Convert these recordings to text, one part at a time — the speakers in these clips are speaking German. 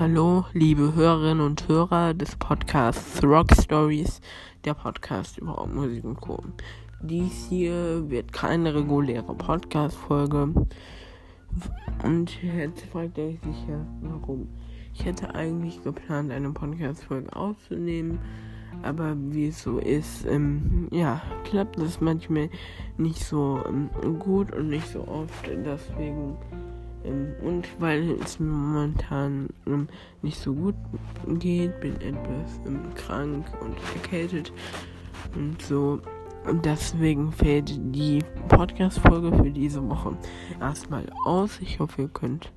Hallo, liebe Hörerinnen und Hörer des Podcasts Rock Stories, der Podcast über Rockmusik und Co. Dies hier wird keine reguläre Podcast-Folge. Und jetzt fragt ihr euch sicher, warum. Ich hätte eigentlich geplant, eine Podcast-Folge aufzunehmen, aber wie es so ist, ähm, ja, klappt das manchmal nicht so ähm, gut und nicht so oft. Deswegen und weil es mir momentan ähm, nicht so gut geht, bin etwas ähm, krank und erkältet und so. Und deswegen fällt die Podcast-Folge für diese Woche erstmal aus. Ich hoffe, ihr könnt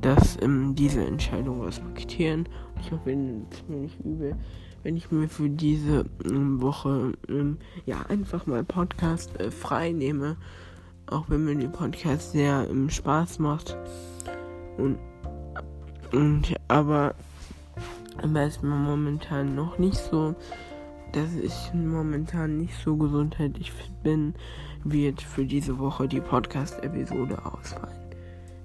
das, ähm, diese Entscheidung respektieren. Ich hoffe, ihr nehmt es mir nicht übel, wenn ich mir für diese ähm, Woche ähm, ja einfach mal Podcast äh, frei nehme auch wenn mir die Podcast sehr ähm, Spaß macht. Und, und aber, aber ist momentan noch nicht so, dass ich momentan nicht so gesundheitlich bin, wird für diese Woche die Podcast-Episode ausfallen.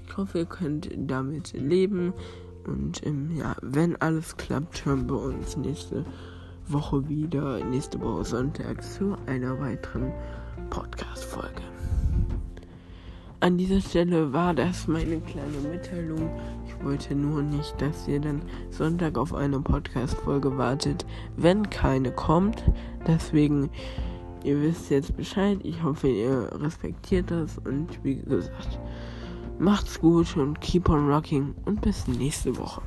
Ich hoffe, ihr könnt damit leben. Und ähm, ja, wenn alles klappt, hören wir uns nächste Woche wieder, nächste Woche Sonntag zu einer weiteren Podcast-Folge. An dieser Stelle war das meine kleine Mitteilung. Ich wollte nur nicht, dass ihr dann Sonntag auf eine Podcast-Folge wartet, wenn keine kommt. Deswegen, ihr wisst jetzt Bescheid. Ich hoffe, ihr respektiert das. Und wie gesagt, macht's gut und keep on rocking. Und bis nächste Woche.